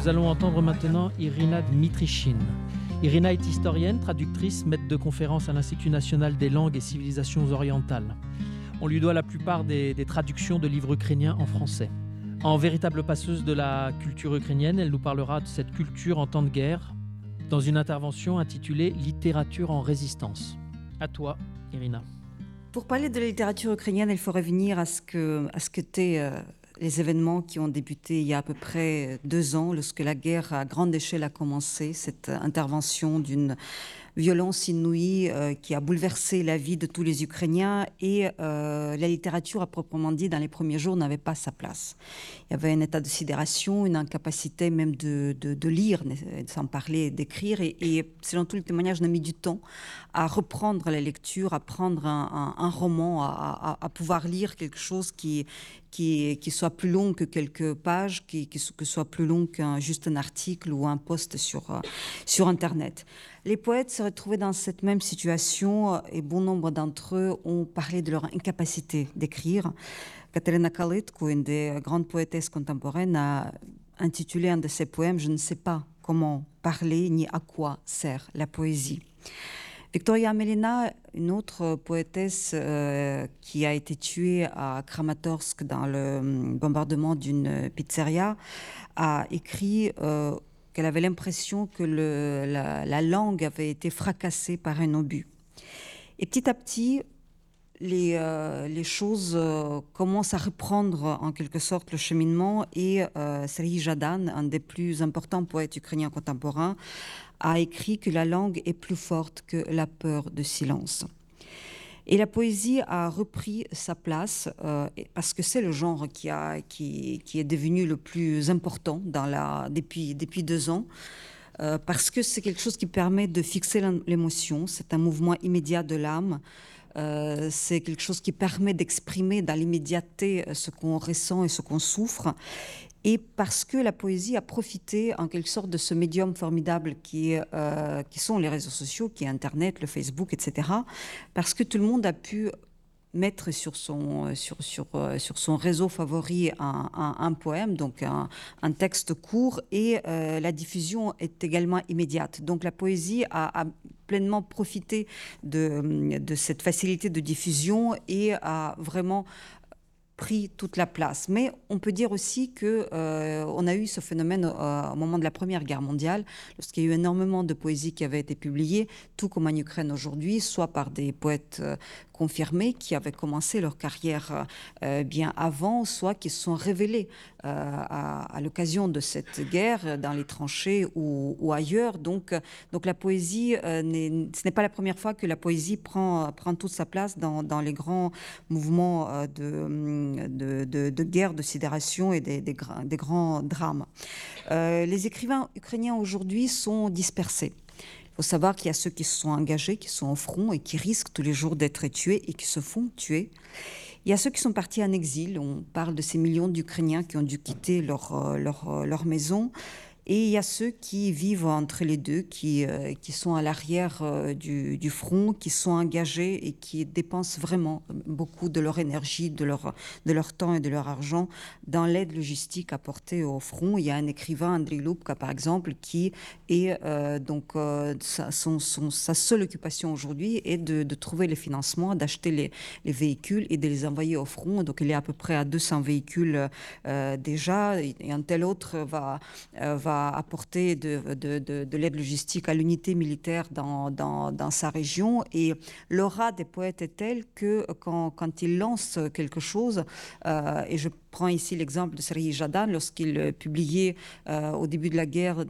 Nous allons entendre maintenant Irina Dmitrichine. Irina est historienne, traductrice, maître de conférences à l'Institut national des langues et civilisations orientales. On lui doit la plupart des, traductions de livres ukrainiens en français. En véritable passeuse de la culture ukrainienne, elle nous parlera de cette culture en temps de guerre dans une intervention intitulée Littérature en résistance. À toi, Irina. Pour parler de la littérature ukrainienne, il faut revenir à ce que, à ce que les événements qui ont débuté il y a à peu près deux ans, lorsque la guerre à grande échelle a commencé, cette intervention d'une violence inouïe euh, qui a bouleversé la vie de tous les Ukrainiens et euh, la littérature à proprement dit dans les premiers jours n'avait pas sa place. Il y avait un état de sidération, une incapacité même de, lire, sans parler d'écrire et, selon tous les témoignages, on a mis du temps à reprendre la lecture, à prendre un, roman, à, pouvoir lire quelque chose qui, soit plus long que quelques pages, qui, qui soit plus long qu'un juste un article ou un post sur, euh, sur Internet. Les poètes se retrouvaient dans cette même situation euh, et bon nombre d'entre eux ont parlé de leur incapacité d'écrire. Katerina Kalitko, une des grandes poétesses contemporaines, a intitulé un de ses poèmes Je ne sais pas comment parler ni à quoi sert la poésie. Victoria Melina, une autre poétesse euh, qui a été tuée à Kramatorsk dans le hum, bombardement d'une pizzeria, a écrit euh, qu'elle avait l'impression que la, la, langue avait été fracassée par un obus. Et petit à petit, les, euh, choses euh, commencent à reprendre en quelque sorte le cheminement et euh, Serhii Jadan, un des plus importants poètes ukrainiens contemporains, a écrit que la langue est plus forte que la peur de silence. Et la poésie a repris sa place euh, parce que c'est le genre qui, a, qui, qui, est devenu le plus important dans la, depuis, depuis deux ans. Euh, parce que c'est quelque chose qui permet de fixer l'émotion, c'est un mouvement immédiat de l'âme, euh, c'est quelque chose qui permet d'exprimer dans l'immédiateté ce qu'on ressent et ce qu'on souffre. Et parce que la poésie a profité en quelque sorte de ce médium formidable qui, euh, sont les réseaux sociaux, qui est Internet, le Facebook, etc. Parce que tout le monde a pu mettre sur son, son réseau favori un, poème, donc un, texte court, et euh, la diffusion est également immédiate. Donc la poésie a, pleinement profité de cette facilité de diffusion et a vraiment pris toute la place. Mais on peut dire aussi que euh, on a eu ce phénomène euh, au moment de la Première Guerre mondiale, lorsqu'il y a eu énormément de poésie qui avait été publiée, tout comme en Ukraine aujourd'hui, soit par des poètes euh, confirmés qui avaient commencé leur carrière euh, bien avant, soit qui se sont révélés euh, à, l'occasion de cette guerre dans les tranchées ou, ailleurs. Donc, donc la poésie, euh, ce n'est pas la première fois que la poésie prend, prend toute sa place dans, les grands mouvements de, de, guerre, de sidération et des, des, grands drames. Les écrivains ukrainiens aujourd'hui sont dispersés. Faut savoir qu'il y a ceux qui se sont engagés, qui sont au front et qui risquent tous les jours d'être tués et qui se font tuer. Il y a ceux qui sont partis en exil. On parle de ces millions d'Ukrainiens qui ont dû quitter leur, leur, leur maison. Et il y a ceux qui vivent entre les deux, qui, euh, qui sont à l'arrière euh, du, du, front, qui sont engagés et qui dépensent vraiment beaucoup de leur énergie, de leur, de leur temps et de leur argent dans l'aide logistique apportée au front. Il y a un écrivain, Andrei Lubka, par exemple, qui est euh, donc sa, son, son, sa seule occupation aujourd'hui est de, de, trouver les financements, d'acheter les, les, véhicules et de les envoyer au front. Donc il est à peu près à 200 véhicules déjà, et un tel autre va, va apporter de, de, de, de l'aide logistique à l'unité militaire dans, dans, dans, sa région. Et l'aura des poètes est telle que quand, quand ils lancent quelque chose, euh, et je prends ici l'exemple de Serhii Jadan, lorsqu'il publiait euh, au début de la guerre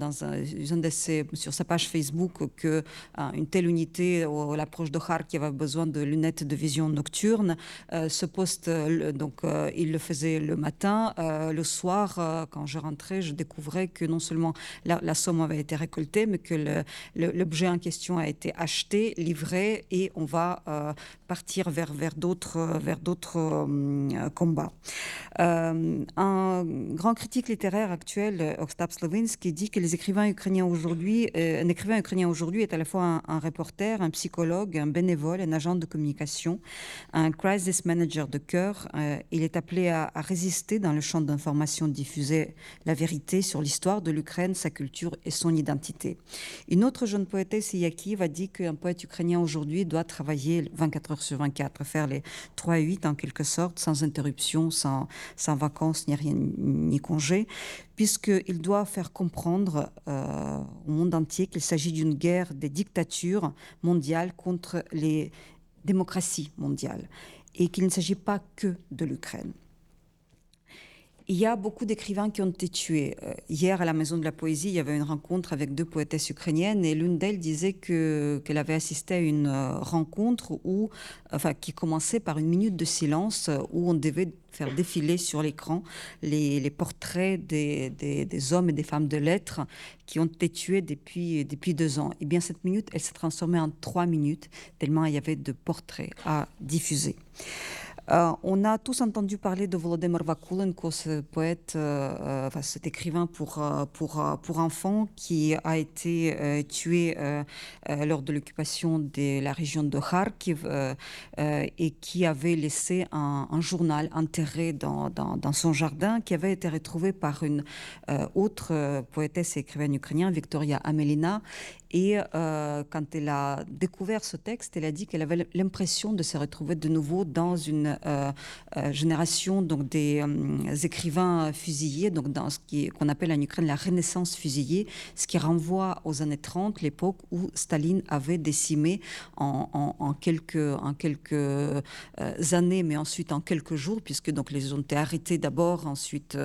sur sa page Facebook que euh, une telle unité à l'approche de Kharkiv avait besoin de lunettes de vision nocturne. Euh, ce poste, donc, il le faisait le matin. le soir, quand je rentrais, je découvrais que non seulement la, somme avait été récoltée, mais que l'objet en question a été acheté, livré, et on va euh, partir vers, d'autres euh, combats. Euh, un grand critique littéraire actuel, Ostap Slovinsky, dit que les écrivains ukrainiens aujourd'hui, un écrivain ukrainien aujourd'hui est à la fois un, reporter, un psychologue, un bénévole, un agent de communication, un crisis manager de cœur. il est appelé à, résister dans le champ d'information diffusée la vérité sur l'histoire de l'Ukraine, sa culture et son identité. Une autre jeune poétesse, Yakiv, a dit qu'un poète ukrainien aujourd'hui doit travailler 24 heures sur 24, faire les 3 et 8 en quelque sorte, sans interruption, sans, sans vacances, ni rien, ni congé, puisqu'il doit faire comprendre euh, au monde entier qu'il s'agit d'une guerre des dictatures mondiales contre les démocraties mondiales et qu'il ne s'agit pas que de l'Ukraine. Il y a beaucoup d'écrivains qui ont été tués. Euh, hier, à la Maison de la Poésie, il y avait une rencontre avec deux poétesses ukrainiennes et l'une d'elles disait que, qu'elle avait assisté à une euh, rencontre où, enfin, qui commençait par une minute de silence euh, où on devait faire défiler sur l'écran les, portraits des, des, hommes et des femmes de lettres qui ont été tués depuis, depuis deux ans. Et eh bien, cette minute, elle s'est transformée en trois minutes, tellement il y avait de portraits à diffuser. Euh, on a tous entendu parler de Volodymyr Vakulenko, ce poète, euh, euh, enfin, cet écrivain pour, pour, pour enfants qui a été tué lors de l'occupation de la région de Kharkiv et qui avait laissé un, journal enterré dans, dans, son jardin qui avait été retrouvé par une autre poétesse et écrivaine ukrainienne, Victoria Amelina, et euh, quand elle a découvert ce texte, elle a dit qu'elle avait l'impression de se retrouver de nouveau dans une euh, euh, génération donc des écrivains fusillés, donc dans ce qu'on appelle en Ukraine la Renaissance fusillée, ce qui renvoie aux années 30, l'époque où Staline avait décimé en, quelques années, mais ensuite en quelques jours, puisque donc les ont été arrêtés d'abord, ensuite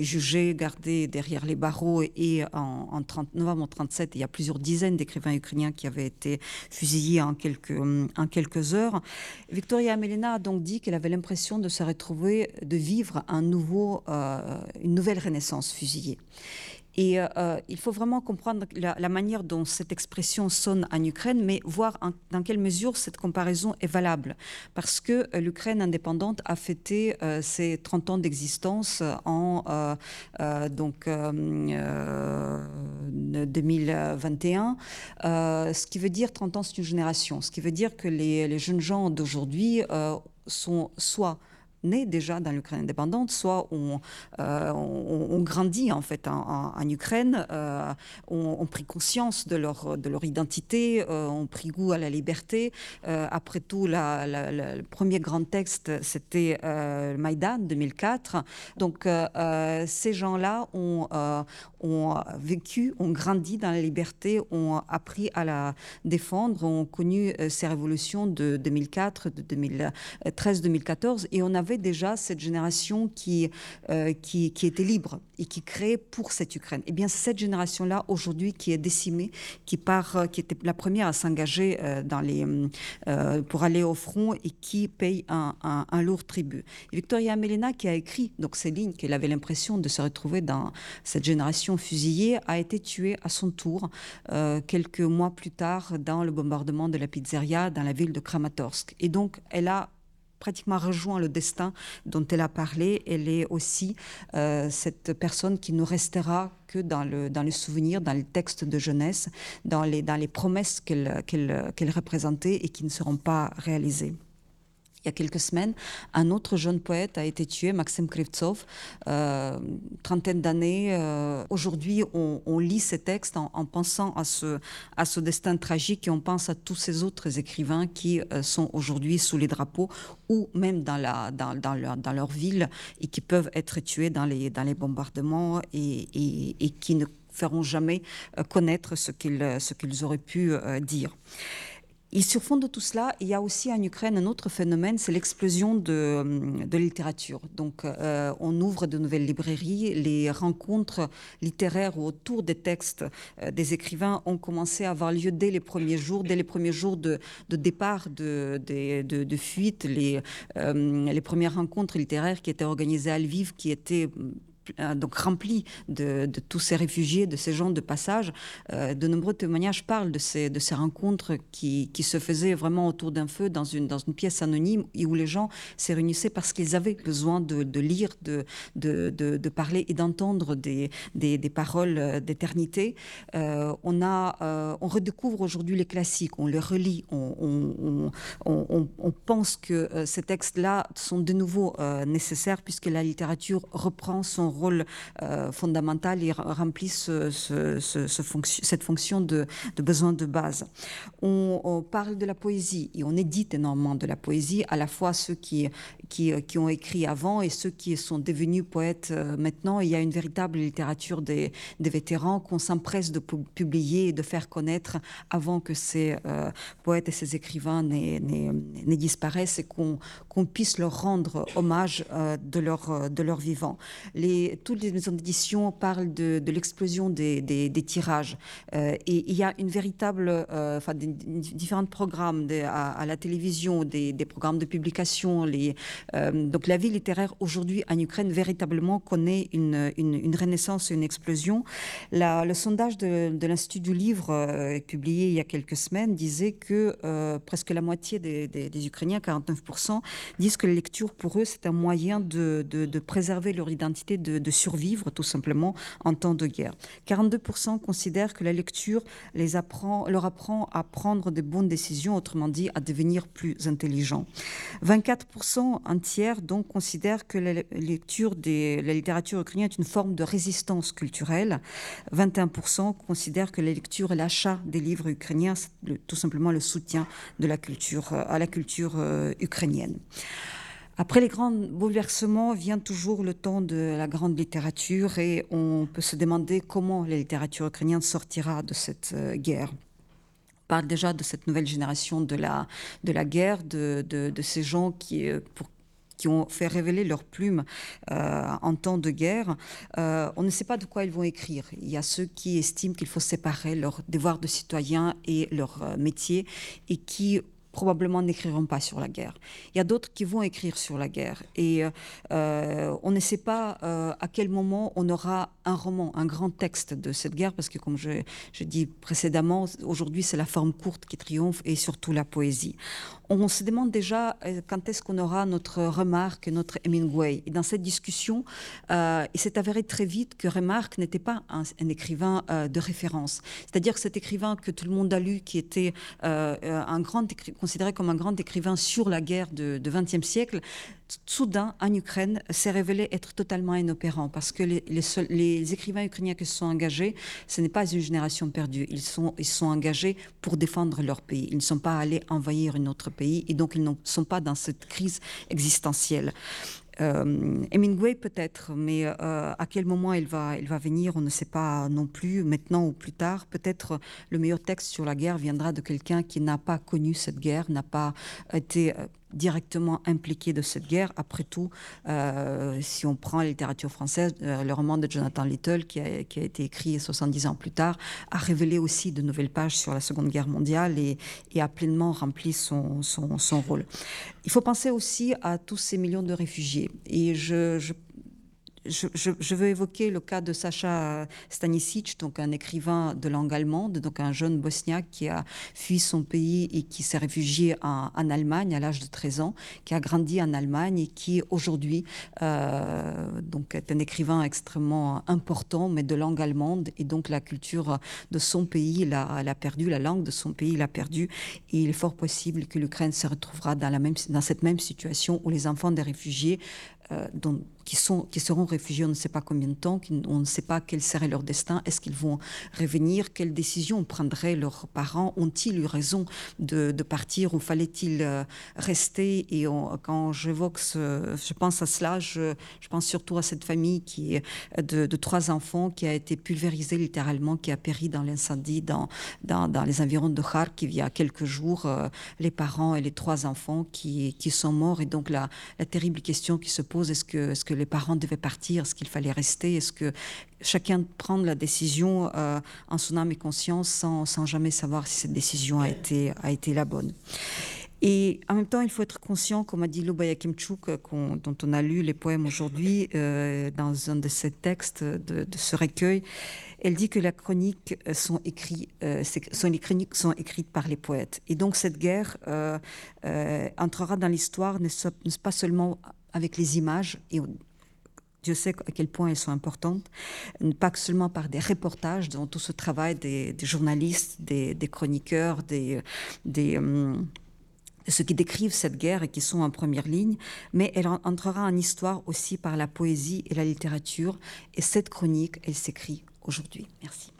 jugés, gardés derrière les barreaux, et en, en 30, novembre 37, il y a plusieurs dizaines d'écrivains ukrainiens qui avaient été fusillés en quelques, heures. Victoria Amelina a donc dit qu'elle avait l'impression de se retrouver, de vivre euh, une nouvelle renaissance fusillée. Et euh, il faut vraiment comprendre la, manière dont cette expression sonne en Ukraine, mais voir dans quelle mesure cette comparaison est valable. Parce que euh, l'Ukraine indépendante a fêté euh, ses 30 ans d'existence en donc, 2021, ce qui veut dire 30 ans, c'est une génération. Ce qui veut dire que les jeunes gens d'aujourd'hui sont soit nés déjà dans l'Ukraine indépendante, soit on, euh, on, grandit en fait en, Ukraine, euh, ont pris conscience de leur, de leur identité, euh, ont pris goût à la liberté. Euh, après tout, le premier grand texte, c'était Maïdan 2004. Donc ces gens-là ont, ont vécu, ont grandi dans la liberté, ont appris à la défendre, ont connu ces révolutions de 2004, de 2013-2014, et on a déjà cette génération qui, euh, qui, était libre et qui créait pour cette Ukraine. Et eh bien, cette génération-là aujourd'hui qui est décimée, qui part, euh, qui était la première à s'engager euh, pour aller au front et qui paye un, un, lourd tribut. Victoria Melena, qui a écrit donc ces lignes, qu'elle avait l'impression de se retrouver dans cette génération fusillée, a été tuée à son tour quelques mois plus tard dans le bombardement de la pizzeria dans la ville de Kramatorsk. Et donc, elle a pratiquement rejoint le destin dont elle a parlé. Elle est aussi euh, cette personne qui ne restera que dans le, dans le souvenir, dans les textes de jeunesse, dans les, dans les promesses qu'elle représentait et qui ne seront pas réalisées il y a quelques semaines, un autre jeune poète a été tué, Maxime Krivtsov, euh, trentaine d'années. Euh, aujourd'hui, on, lit ces textes en, pensant à ce, destin tragique et on pense à tous ces autres écrivains qui euh, sont aujourd'hui sous les drapeaux ou même dans, leur, ville et qui peuvent être tués dans les, bombardements et, qui ne feront jamais connaître ce qu'ils auraient pu dire. Et sur fond de tout cela, il y a aussi en Ukraine un autre phénomène, c'est l'explosion de, de, littérature. Donc, euh, on ouvre de nouvelles librairies, les rencontres littéraires autour des textes euh, des écrivains ont commencé à avoir lieu dès les premiers jours, dès les premiers jours de, de départ de, de, fuite, les, euh, les premières rencontres littéraires qui étaient organisées à Lviv, qui étaient donc rempli de, tous ces réfugiés, de ces gens de passage. de nombreux témoignages parlent de ces, rencontres qui, se faisaient vraiment autour d'un feu dans une, pièce anonyme où les gens se réunissaient parce qu'ils avaient besoin de, lire, de, parler et d'entendre des, paroles d'éternité. on, redécouvre aujourd'hui les classiques, on les relit, on, on pense que ces textes-là sont de nouveau nécessaires puisque la littérature reprend son rôle euh, fondamental et remplit cette fonction de, besoin de base. On, parle de la poésie et on édite énormément de la poésie, à la fois ceux qui, ont écrit avant et ceux qui sont devenus poètes euh, maintenant. Il y a une véritable littérature des, vétérans qu'on s'empresse de publier et de faire connaître avant que ces euh, poètes et ces écrivains ne disparaissent et qu'on puisse leur rendre hommage de, leur, vivant. Toutes les maisons d'édition parlent de, l'explosion des, tirages. Euh, et il y a une véritable, euh, enfin, différents programmes à, la télévision, des, programmes de publication. Euh, donc la vie littéraire aujourd'hui en Ukraine véritablement connaît une, une, renaissance, une explosion. le sondage de, l'Institut du Livre, publié il y a quelques semaines, disait que presque la moitié des, des Ukrainiens, 49%, disent que la lecture pour eux, c'est un moyen de, de, préserver leur identité, de, de, survivre tout simplement en temps de guerre. 42% considèrent que la lecture les apprend, leur apprend à prendre de bonnes décisions, autrement dit à devenir plus intelligents. 24%, un tiers, donc considèrent que la lecture de la littérature ukrainienne est une forme de résistance culturelle. 21% considèrent que la lecture et l'achat des livres ukrainiens, c'est tout simplement le soutien de la culture, à la culture euh, ukrainienne. Après les grands bouleversements vient toujours le temps de la grande littérature et on peut se demander comment la littérature ukrainienne sortira de cette euh, guerre. On parle déjà de cette nouvelle génération de la, de la guerre, de, de, ces gens qui, euh, qui ont fait révéler leurs plumes euh, en temps de guerre. on ne sait pas de quoi ils vont écrire. Il y a ceux qui estiment qu'il faut séparer leur devoir de citoyen et leur métier et qui probablement n'écriront pas sur la guerre. Il y a d'autres qui vont écrire sur la guerre. Et euh, on ne sait pas euh, à quel moment on aura un roman, un grand texte de cette guerre, parce que comme je, je dis précédemment, aujourd'hui c'est la forme courte qui triomphe et surtout la poésie. On se demande déjà euh, quand est-ce qu'on aura notre Remarque, notre Hemingway. Et dans cette discussion, il s'est avéré très vite que Remarque n'était pas un, écrivain de référence. C'est-à-dire que cet écrivain que tout le monde a lu, qui était considéré comme un grand écrivain sur la guerre de, XXe siècle, soudain, en Ukraine, s'est révélé être totalement inopérant parce que les, les, écrivains ukrainiens qui se sont engagés, ce n'est pas une génération perdue. Ils sont, ils sont engagés pour défendre leur pays. Ils ne sont pas allés envahir un autre pays et donc ils ne sont pas dans cette crise existentielle. Euh, Hemingway peut-être, mais euh, à quel moment il va, il va venir, on ne sait pas non plus, maintenant ou plus tard. Peut-être le meilleur texte sur la guerre viendra de quelqu'un qui n'a pas connu cette guerre, n'a pas été euh, directement impliqué de cette guerre. Après tout, euh, si on prend la littérature française, euh, le roman de Jonathan Little, qui a, été écrit 70 ans plus tard, a révélé aussi de nouvelles pages sur la Seconde Guerre mondiale et, a pleinement rempli son, rôle. Il faut penser aussi à tous ces millions de réfugiés. Et je, je je, veux évoquer le cas de Sacha Stanisic, donc un écrivain de langue allemande, donc un jeune bosniaque qui a fui son pays et qui s'est réfugié en, Allemagne à l'âge de 13 ans, qui a grandi en Allemagne et qui aujourd'hui euh, est un écrivain extrêmement important, mais de langue allemande. Et donc la culture de son pays l'a perdu, la langue de son pays l'a perdu. Et il est fort possible que l'Ukraine se retrouvera dans, la même, dans cette même situation où les enfants des réfugiés euh, dont qui, sont, qui seront réfugiés on ne sait pas combien de temps, on ne sait pas quel serait leur destin, est-ce qu'ils vont revenir, quelles décisions prendraient leurs parents, ont-ils eu raison de, partir ou fallait-il euh, rester? Et quand j'évoque, je pense à cela, je, je, pense surtout à cette famille qui est de, trois enfants qui a été pulvérisée littéralement, qui a péri dans l'incendie dans, dans, dans, les environs de Kharkiv il y a quelques jours, euh, les parents et les trois enfants qui, qui sont morts. Et donc la, la terrible question qui se pose, est -ce que les parents devaient partir, est-ce qu'il fallait rester, est-ce que chacun prend la décision euh, en son âme et conscience sans, sans, jamais savoir si cette décision a été, a été la bonne. Et en même temps, il faut être conscient, comme a dit Lubaya Kimchuk, dont on a lu les poèmes aujourd'hui dans un de ses textes de, de ce recueil, elle dit que la chronique sont écrits, sont, les chroniques sont écrites par les poètes. Et donc cette guerre entrera dans l'histoire, ne, pas seulement avec les images, et Dieu sait à quel point elles sont importantes, pas seulement par des reportages, dans tout ce travail des, journalistes, des, chroniqueurs, des, hum, ceux qui décrivent cette guerre et qui sont en première ligne, mais elle entrera en histoire aussi par la poésie et la littérature. Et cette chronique, elle s'écrit aujourd'hui. Merci.